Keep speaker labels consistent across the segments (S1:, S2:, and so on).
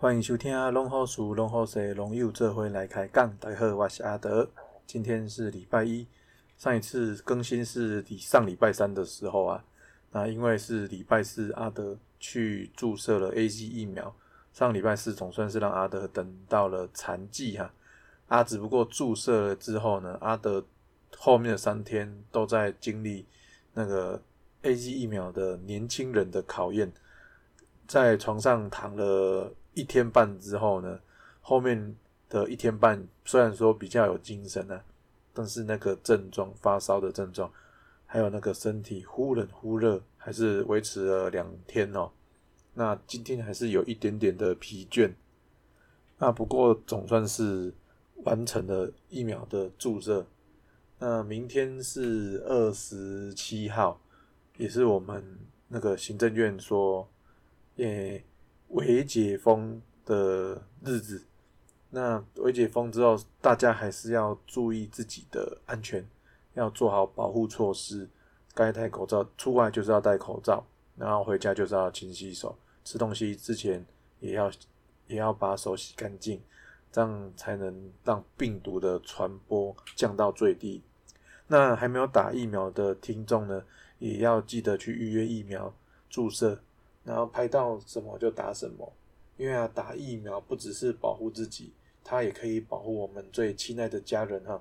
S1: 欢迎收听《龙好书龙好社龙友这回来开杠》。大家好，我是阿德。今天是礼拜一，上一次更新是上礼拜三的时候啊。那因为是礼拜四，阿德去注射了 A G 疫苗。上礼拜四总算是让阿德等到了残季哈。啊，只不过注射了之后呢，阿德后面的三天都在经历那个 A G 疫苗的年轻人的考验，在床上躺了。一天半之后呢，后面的一天半虽然说比较有精神呢，但是那个症状发烧的症状，还有那个身体忽冷忽热，还是维持了两天哦。那今天还是有一点点的疲倦，那不过总算是完成了疫苗的注射。那明天是二十七号，也是我们那个行政院说，诶。微解封的日子，那微解封之后，大家还是要注意自己的安全，要做好保护措施。该戴口罩，出外就是要戴口罩，然后回家就是要勤洗手。吃东西之前也要也要把手洗干净，这样才能让病毒的传播降到最低。那还没有打疫苗的听众呢，也要记得去预约疫苗注射。然后拍到什么就打什么，因为啊，打疫苗不只是保护自己，它也可以保护我们最亲爱的家人哈。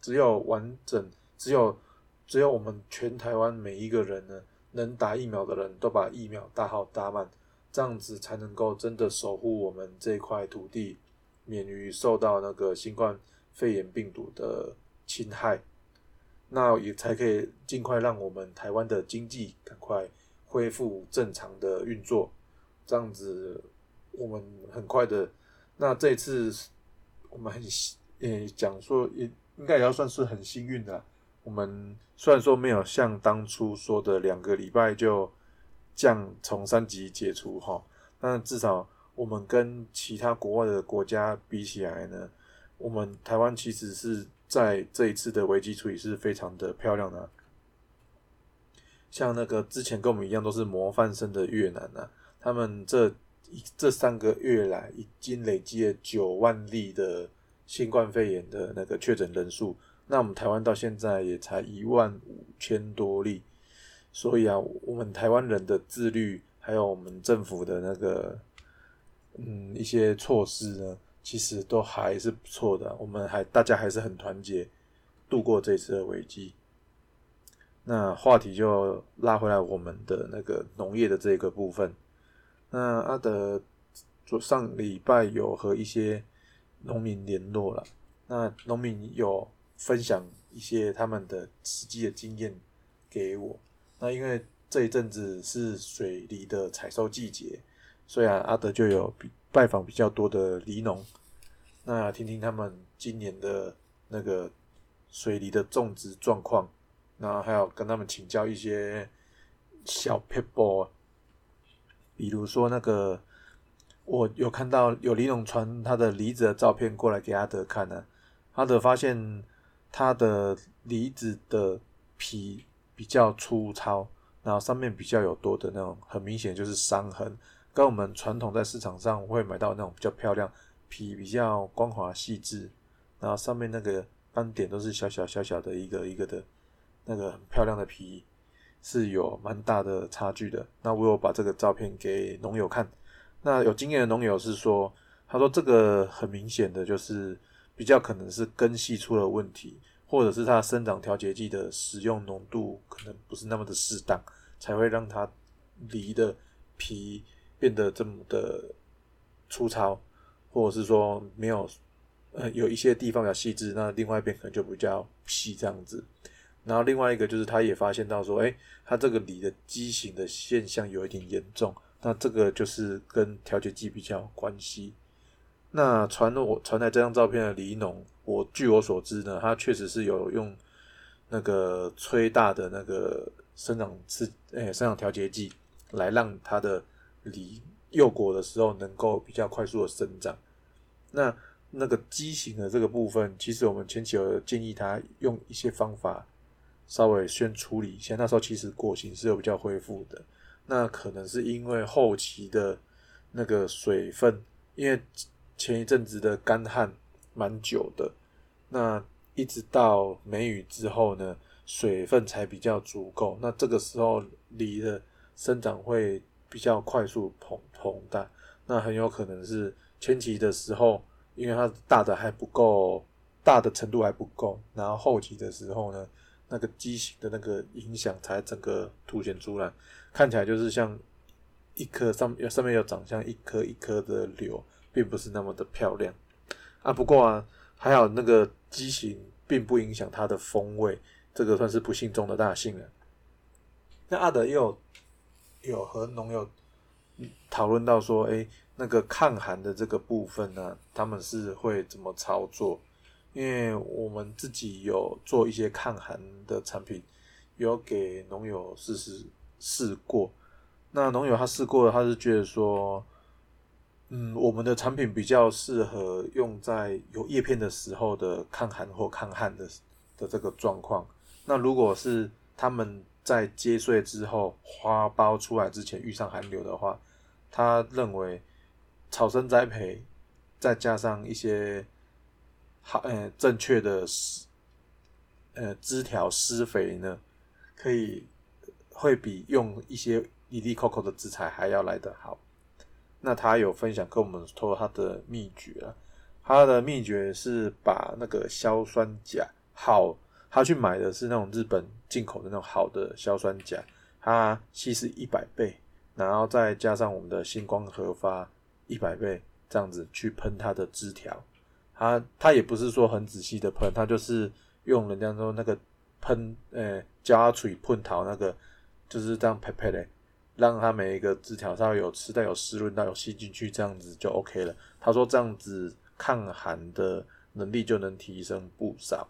S1: 只有完整，只有只有我们全台湾每一个人呢，能打疫苗的人都把疫苗打好打满，这样子才能够真的守护我们这块土地，免于受到那个新冠肺炎病毒的侵害，那也才可以尽快让我们台湾的经济赶快。恢复正常的运作，这样子我们很快的。那这一次我们很呃讲说，也应该也要算是很幸运的。我们虽然说没有像当初说的两个礼拜就降从三级解除哈，但至少我们跟其他国外的国家比起来呢，我们台湾其实是在这一次的危机处理是非常的漂亮的。像那个之前跟我们一样都是模范生的越南呢，他们这这三个月来已经累积了九万例的新冠肺炎的那个确诊人数，那我们台湾到现在也才一万五千多例，所以啊，我们台湾人的自律，还有我们政府的那个嗯一些措施呢，其实都还是不错的，我们还大家还是很团结，度过这次的危机。那话题就拉回来，我们的那个农业的这个部分。那阿德昨上礼拜有和一些农民联络了，那农民有分享一些他们的实际的经验给我。那因为这一阵子是水梨的采收季节，所以啊，阿德就有拜访比较多的梨农，那听听他们今年的那个水梨的种植状况。然后还有跟他们请教一些小 people，比如说那个我有看到有李总传他的梨子的照片过来给阿德看呢，阿德发现他的梨子的皮比较粗糙，然后上面比较有多的那种很明显就是伤痕，跟我们传统在市场上会买到那种比较漂亮皮比较光滑细致，然后上面那个斑点都是小小小小的一个一个的。那个很漂亮的皮是有蛮大的差距的。那我有把这个照片给农友看。那有经验的农友是说，他说这个很明显的就是比较可能是根系出了问题，或者是它生长调节剂的使用浓度可能不是那么的适当，才会让它梨的皮变得这么的粗糙，或者是说没有呃有一些地方比较细致，那另外一边可能就比较细这样子。然后另外一个就是，他也发现到说，哎，他这个梨的畸形的现象有一点严重，那这个就是跟调节剂比较有关系。那传我传来这张照片的梨农，我据我所知呢，他确实是有用那个催大的那个生长刺，哎，生长调节剂来让他的梨幼果的时候能够比较快速的生长。那那个畸形的这个部分，其实我们前期有建议他用一些方法。稍微先处理一下，那时候其实果形是有比较恢复的，那可能是因为后期的那个水分因为前一阵子的干旱蛮久的，那一直到梅雨之后呢，水分才比较足够，那这个时候梨的生长会比较快速膨膨大，那很有可能是前期的时候，因为它大的还不够，大的程度还不够，然后后期的时候呢，那个畸形的那个影响才整个凸显出来，看起来就是像。一颗上上面有长像一颗一颗的瘤，并不是那么的漂亮啊。不过啊，还好那个畸形并不影响它的风味，这个算是不幸中的大幸了。那阿德又有和农友讨论到说，哎，那个抗寒的这个部分呢，他们是会怎么操作？因为我们自己有做一些抗寒的产品，有给农友试试试过。那农友他试过了，他是觉得说，嗯，我们的产品比较适合用在有叶片的时候的抗寒或抗旱的的这个状况。那如果是他们在接穗之后花苞出来之前遇上寒流的话，他认为草生栽培再加上一些好呃正确的施呃枝条施肥呢，可以会比用一些。伊利 Coco 的制材还要来得好，那他有分享跟我们说他的秘诀啊，他的秘诀是把那个硝酸钾好，他去买的是那种日本进口的那种好的硝酸钾，它稀释一百倍，然后再加上我们的星光核发一百倍，这样子去喷它的枝条，他他也不是说很仔细的喷，他就是用人家说那个喷，呃，加水喷桃那个，就是这样拍拍的。让它每一个枝条上有吃带有湿润到有吸进去，这样子就 OK 了。他说这样子抗寒的能力就能提升不少。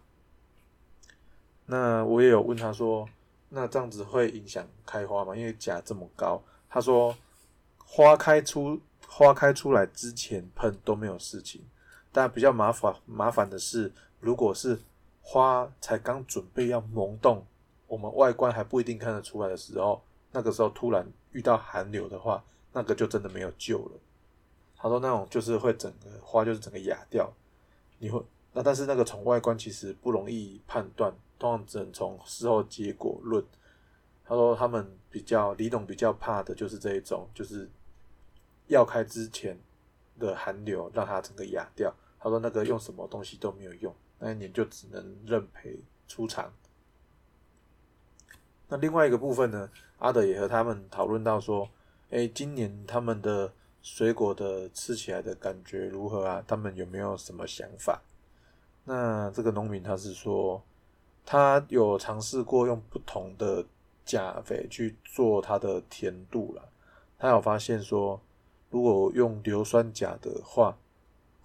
S1: 那我也有问他说，那这样子会影响开花吗？因为钾这么高。他说花开出花开出来之前喷都没有事情，但比较麻烦麻烦的是，如果是花才刚准备要萌动，我们外观还不一定看得出来的时候。那个时候突然遇到寒流的话，那个就真的没有救了。他说那种就是会整个花就是整个哑掉，你会那但是那个从外观其实不容易判断，通常只能从事后结果论。他说他们比较李董比较怕的就是这一种，就是要开之前的寒流让它整个哑掉。他说那个用什么东西都没有用，那一年就只能认赔出场。那另外一个部分呢，阿德也和他们讨论到说，哎，今年他们的水果的吃起来的感觉如何啊？他们有没有什么想法？那这个农民他是说，他有尝试过用不同的钾肥去做它的甜度了。他有发现说，如果用硫酸钾的话，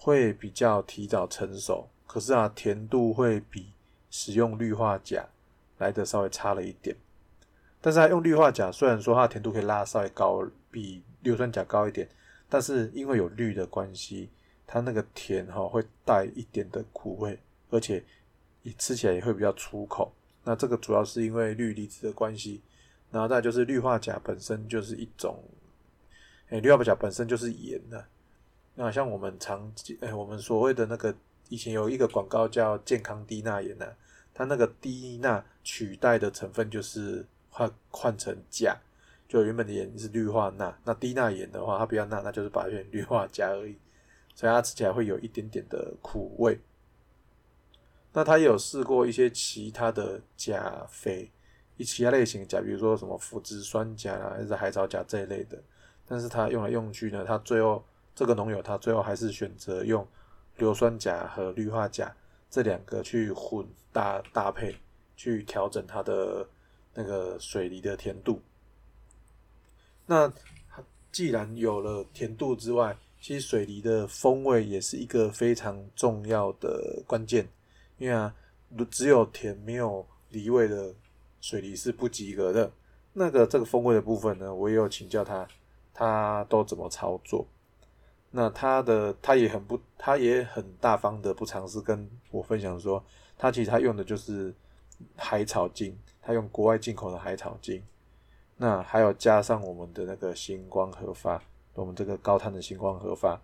S1: 会比较提早成熟，可是啊，甜度会比使用氯化钾来的稍微差了一点。但是它用氯化钾，虽然说它的甜度可以拉稍微高，比硫酸钾高一点，但是因为有氯的关系，它那个甜哈会带一点的苦味，而且也吃起来也会比较粗口。那这个主要是因为氯离子的关系，然后再就是氯化钾本身就是一种，哎，氯化钾本身就是盐的。那像我们常，哎，我们所谓的那个以前有一个广告叫健康低钠盐呢，它那个低钠取代的成分就是。换换成钾，就原本的盐是氯化钠，那低钠盐的话，它比较钠，那就是把原氯化钾而已，所以它吃起来会有一点点的苦味。那他也有试过一些其他的钾肥，一其他类型的钾，比如说什么腐殖酸钾啊，还是海藻钾这一类的，但是他用来用去呢，他最后这个农友他最后还是选择用硫酸钾和氯化钾这两个去混搭搭配，去调整它的。那个水梨的甜度，那既然有了甜度之外，其实水梨的风味也是一个非常重要的关键。因为啊，只有甜没有梨味的水梨是不及格的。那个这个风味的部分呢，我也有请教他，他都怎么操作？那他的他也很不，他也很大方的不尝试跟我分享说，他其实他用的就是海草精。他用国外进口的海草精，那还有加上我们的那个星光核发，我们这个高碳的星光核发，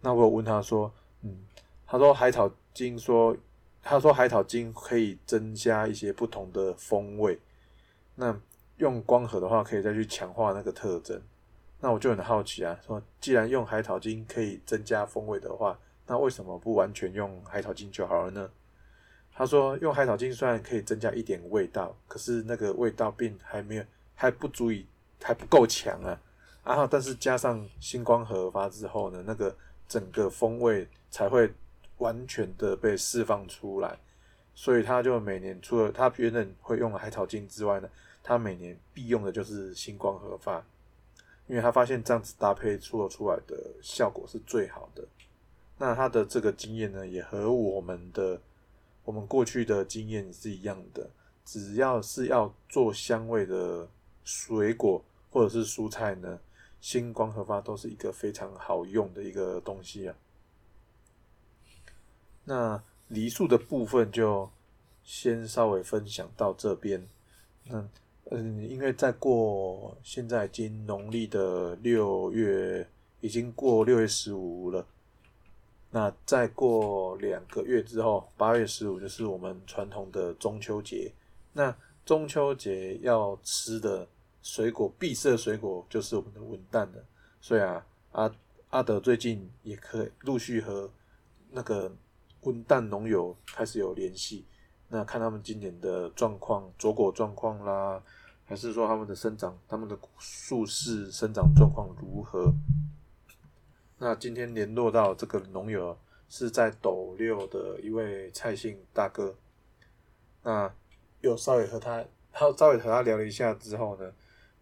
S1: 那我有问他说，嗯，他说海草精说，他说海草精可以增加一些不同的风味，那用光合的话可以再去强化那个特征。那我就很好奇啊，说既然用海草精可以增加风味的话，那为什么不完全用海草精就好了呢？他说用海草精虽然可以增加一点味道，可是那个味道并还没有还不足以还不够强啊。然后但是加上星光合发之后呢，那个整个风味才会完全的被释放出来。所以他就每年除了他原本会用海草精之外呢，他每年必用的就是星光合发。因为他发现这样子搭配出出来的效果是最好的，那他的这个经验呢，也和我们的我们过去的经验是一样的。只要是要做香味的水果或者是蔬菜呢，星光合发都是一个非常好用的一个东西啊。那梨树的部分就先稍微分享到这边，那。嗯，因为再过现在已经农历的六月，已经过六月十五了。那再过两个月之后，八月十五就是我们传统的中秋节。那中秋节要吃的水果，必色水果就是我们的文旦了。所以啊，阿阿德最近也可以陆续和那个文旦农友开始有联系。那看他们今年的状况，着果状况啦。还是说他们的生长，他们的树势生长状况如何？那今天联络到这个农友是在斗六的一位蔡姓大哥。那有稍微和他，他稍微和他聊了一下之后呢，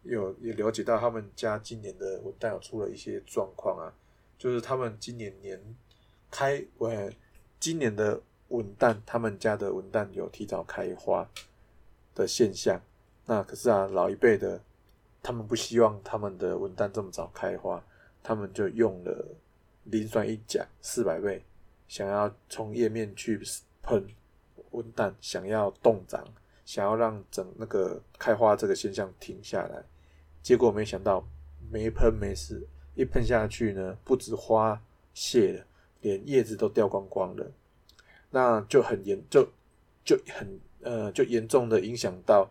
S1: 有也了解到他们家今年的文旦有出了一些状况啊，就是他们今年年开，呃，今年的文旦，他们家的文旦有提早开花的现象。那可是啊，老一辈的，他们不希望他们的文旦这么早开花，他们就用了磷酸一钾四百倍，想要从叶面去喷文旦，想要冻长，想要让整那个开花这个现象停下来。结果没想到没喷没事，一喷下去呢，不止花谢了，连叶子都掉光光了，那就很严，就就很呃，就严重的影响到。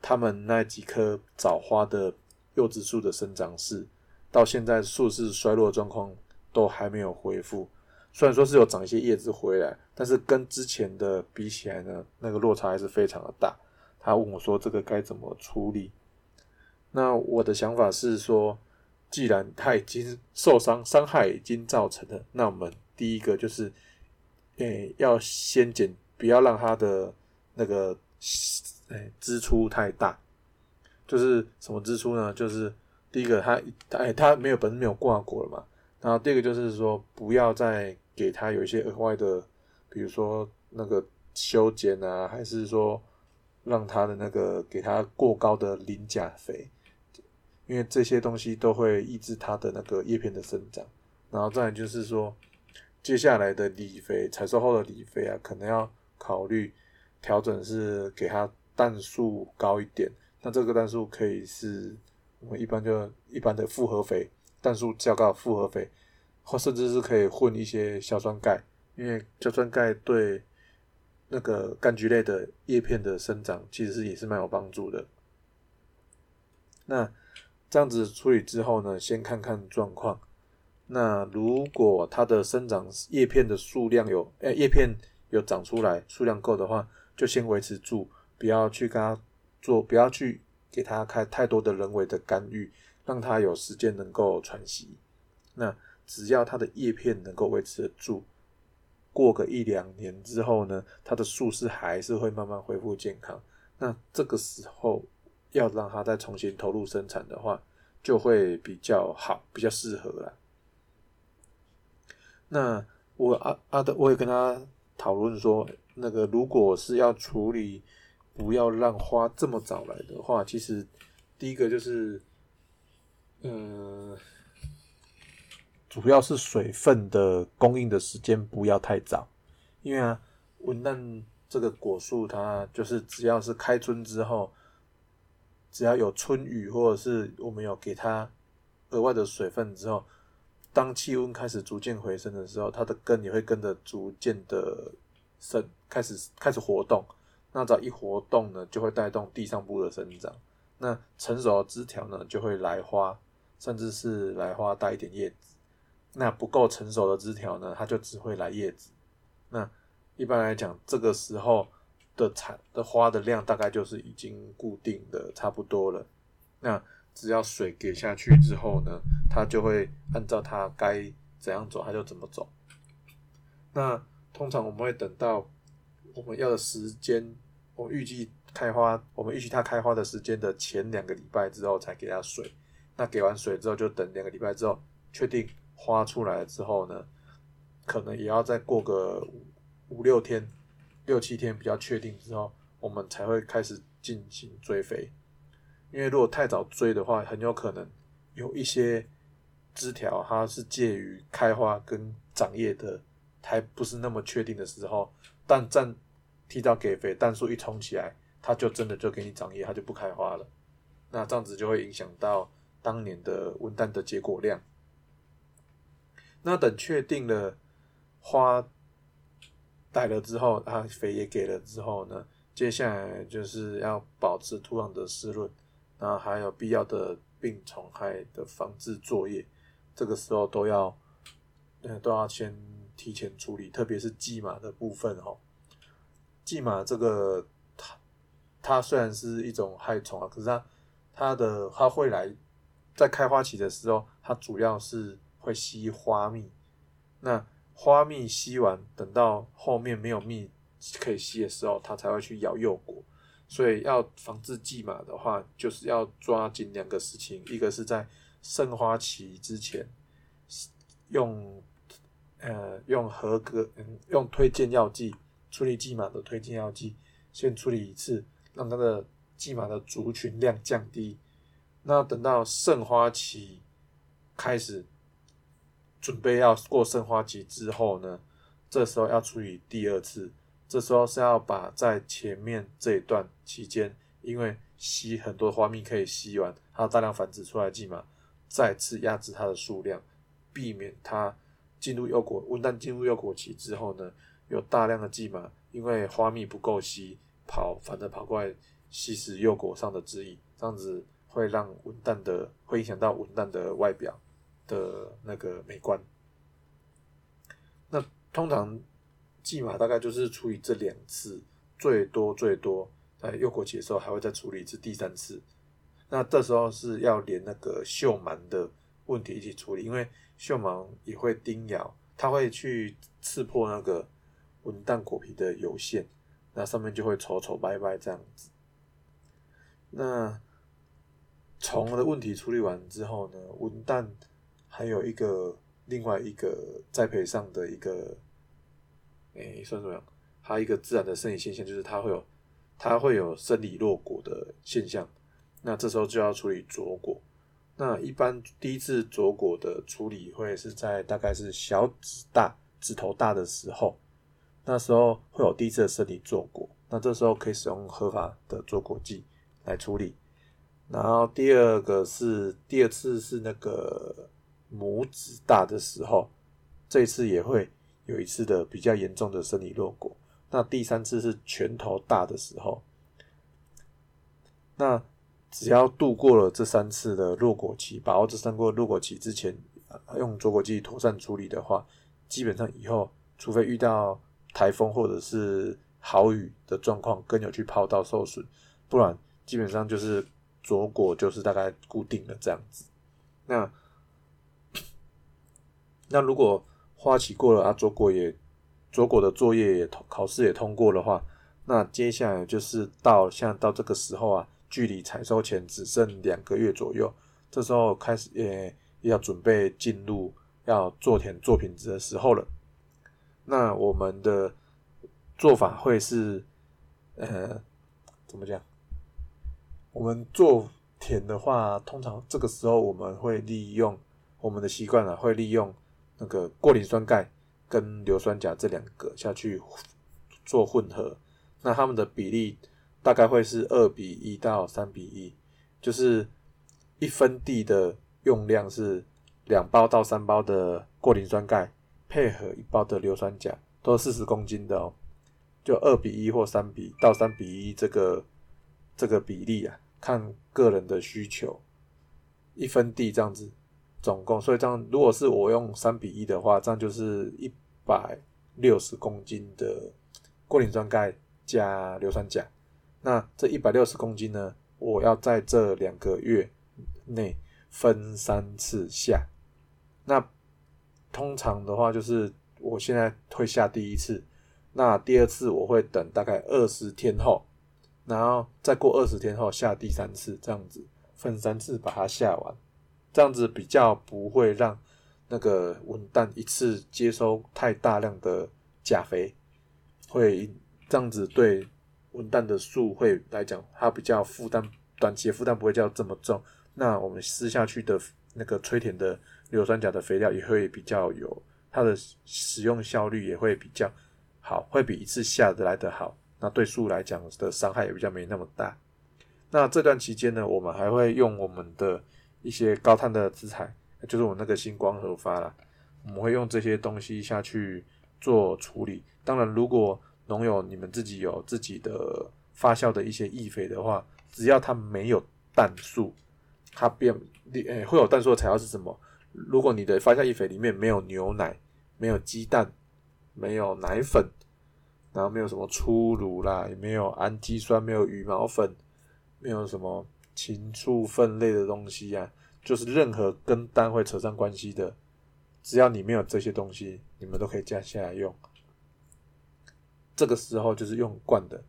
S1: 他们那几棵早花的柚子树的生长势，到现在树势衰落状况都还没有恢复。虽然说是有长一些叶子回来，但是跟之前的比起来呢，那个落差还是非常的大。他问我说：“这个该怎么处理？”那我的想法是说，既然他已经受伤，伤害已经造成了，那我们第一个就是，诶，要先减，不要让他的那个。哎，支出太大，就是什么支出呢？就是第一个，他哎，他没有本身没有挂果了嘛。然后第二个就是说，不要再给他有一些额外的，比如说那个修剪啊，还是说让他的那个给他过高的磷钾肥，因为这些东西都会抑制它的那个叶片的生长。然后再就是说，接下来的理肥，采收后的理肥啊，可能要考虑调整，是给它。氮素高一点，那这个氮素可以是我们一般就一般的复合肥，氮素较高的复合肥，或甚至是可以混一些硝酸钙，因为硝酸钙对那个柑橘类的叶片的生长其实是也是蛮有帮助的。那这样子处理之后呢，先看看状况。那如果它的生长叶片的数量有，诶叶片有长出来，数量够的话，就先维持住。不要去跟他做，不要去给他开太多的人为的干预，让他有时间能够喘息。那只要他的叶片能够维持得住，过个一两年之后呢，他的树势还是会慢慢恢复健康。那这个时候要让他再重新投入生产的话，就会比较好，比较适合了。那我阿阿德，我也跟他讨论说，那个如果是要处理。不要让花这么早来的话，其实第一个就是，嗯，主要是水分的供应的时间不要太早，因为啊，文旦这个果树它就是只要是开春之后，只要有春雨或者是我们有给它额外的水分之后，当气温开始逐渐回升的时候，它的根也会跟着逐渐的生，开始开始活动。那只要一活动呢，就会带动地上部的生长。那成熟的枝条呢，就会来花，甚至是来花带一点叶子。那不够成熟的枝条呢，它就只会来叶子。那一般来讲，这个时候的产的花的量大概就是已经固定的差不多了。那只要水给下去之后呢，它就会按照它该怎样走，它就怎么走。那通常我们会等到我们要的时间，我预计开花，我们预计它开花的时间的前两个礼拜之后才给它水。那给完水之后，就等两个礼拜之后，确定花出来之后呢，可能也要再过个五六天、六七天比较确定之后，我们才会开始进行追肥。因为如果太早追的话，很有可能有一些枝条它是介于开花跟长叶的，还不是那么确定的时候，但站提早给肥，氮素一冲起来，它就真的就给你长叶，它就不开花了。那这样子就会影响到当年的文旦的结果量。那等确定了花带了之后，它肥也给了之后呢，接下来就是要保持土壤的湿润。那还有必要的病虫害的防治作业，这个时候都要，呃，都要先提前处理，特别是蓟马的部分哦。蓟马这个，它它虽然是一种害虫啊，可是它它的它会来在开花期的时候，它主要是会吸花蜜。那花蜜吸完，等到后面没有蜜可以吸的时候，它才会去咬幼果。所以要防治蓟马的话，就是要抓紧两个事情，一个是在盛花期之前，用呃用合格嗯用推荐药剂处理蓟马的推荐药剂，先处理一次，让它的蓟马的族群量降低。那等到盛花期开始准备要过盛花期之后呢，这时候要处理第二次。这时候是要把在前面这一段期间，因为吸很多花蜜可以吸完，它大量繁殖出来蓟马，再次压制它的数量，避免它进入幼果。温蛋进入幼果期之后呢，有大量的蓟马因为花蜜不够吸，跑反而跑过来吸食幼果上的汁液，这样子会让文旦的会影响到文旦的外表的那个美观。那通常。蓟马大概就是处理这两次，最多最多在幼果期的时候还会再处理一次第三次。那这时候是要连那个锈螨的问题一起处理，因为锈芒也会叮咬，它会去刺破那个文旦果皮的油线，那上面就会丑丑白白这样子。那虫的问题处理完之后呢，文旦还有一个另外一个栽培上的一个。诶，算怎么样？它一个自然的生理现象就是它会有，它会有生理落果的现象。那这时候就要处理着果。那一般第一次着果的处理会是在大概是小指大、指头大的时候，那时候会有第一次的生理着果。那这时候可以使用合法的着果剂来处理。然后第二个是第二次是那个拇指大的时候，这一次也会。有一次的比较严重的生理落果，那第三次是拳头大的时候，那只要度过了这三次的落果期，把握这三个落果期之前，用着果剂妥善处理的话，基本上以后除非遇到台风或者是豪雨的状况，更有去抛到受损，不然基本上就是着果就是大概固定的这样子。那那如果花期过了啊，做果也做果的作业也考试也通过的话，那接下来就是到像到这个时候啊，距离采收前只剩两个月左右，这时候开始也要准备进入要做田做品质的时候了。那我们的做法会是呃怎么讲？我们做田的话，通常这个时候我们会利用我们的习惯啊，会利用。那个过磷酸钙跟硫酸钾这两个下去做混合，那它们的比例大概会是二比一到三比一，就是一分地的用量是两包到三包的过磷酸钙，配合一包的硫酸钾，都是四十公斤的哦，就二比一或三比到三比一这个这个比例啊，看个人的需求，一分地这样子，总共，所以这样如果是我用三比一的话，这样就是一百六十公斤的过磷酸钙加硫酸钾，那这一百六十公斤呢，我要在这两个月内分三次下。那通常的话，就是我现在会下第一次，那第二次我会等大概二十天后，然后再过二十天后下第三次，这样子分三次把它下完，这样子比较不会让那个文蛋一次接收太大量的钾肥，会这样子对文蛋的树会来讲，它比较负担短期的负担不会叫这么重，那我们施下去的那个吹田的。硫酸钾的肥料也会比较有它的使用效率也会比较好，会比一次下的来的好。那对树来讲的伤害也比较没那么大。那这段期间呢，我们还会用我们的一些高碳的资材，就是我那个星光核发啦，我们会用这些东西下去做处理。当然，如果农友你们自己有自己的发酵的一些易肥的话，只要它没有氮素，它变诶会有氮素的材料是什么？如果你的发酵液肥里面没有牛奶、没有鸡蛋、没有奶粉，然后没有什么粗乳啦，也没有氨基酸、没有羽毛粉、没有什么禽畜粪类的东西啊，就是任何跟氮会扯上关系的，只要你没有这些东西，你们都可以加下来用。这个时候就是用灌的，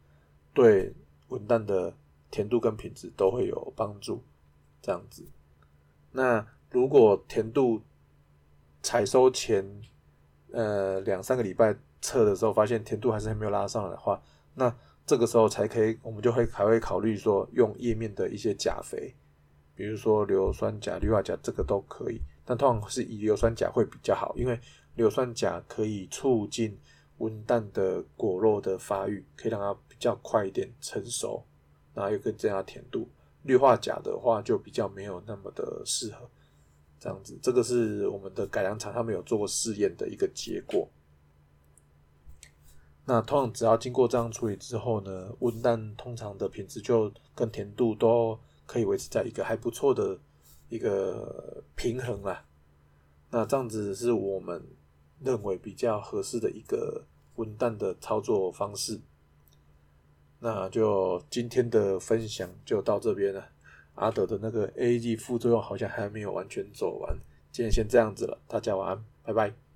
S1: 对文蛋的甜度跟品质都会有帮助。这样子，那。如果甜度采收前呃两三个礼拜测的时候，发现甜度还是没有拉上来的话，那这个时候才可以，我们就会还会考虑说用叶面的一些钾肥，比如说硫酸钾、氯化钾，这个都可以。但通常是以硫酸钾会比较好，因为硫酸钾可以促进温蛋的果肉的发育，可以让它比较快一点成熟，然后又更增加甜度。氯化钾的话就比较没有那么的适合。这样子，这个是我们的改良厂他们有做过试验的一个结果。那通常只要经过这样处理之后呢，温蛋通常的品质就跟甜度都可以维持在一个还不错的一个平衡啦。那这样子是我们认为比较合适的一个滚蛋的操作方式。那就今天的分享就到这边了。阿德的那个 ad 副作用好像还没有完全走完，今天先这样子了，大家晚安，拜拜。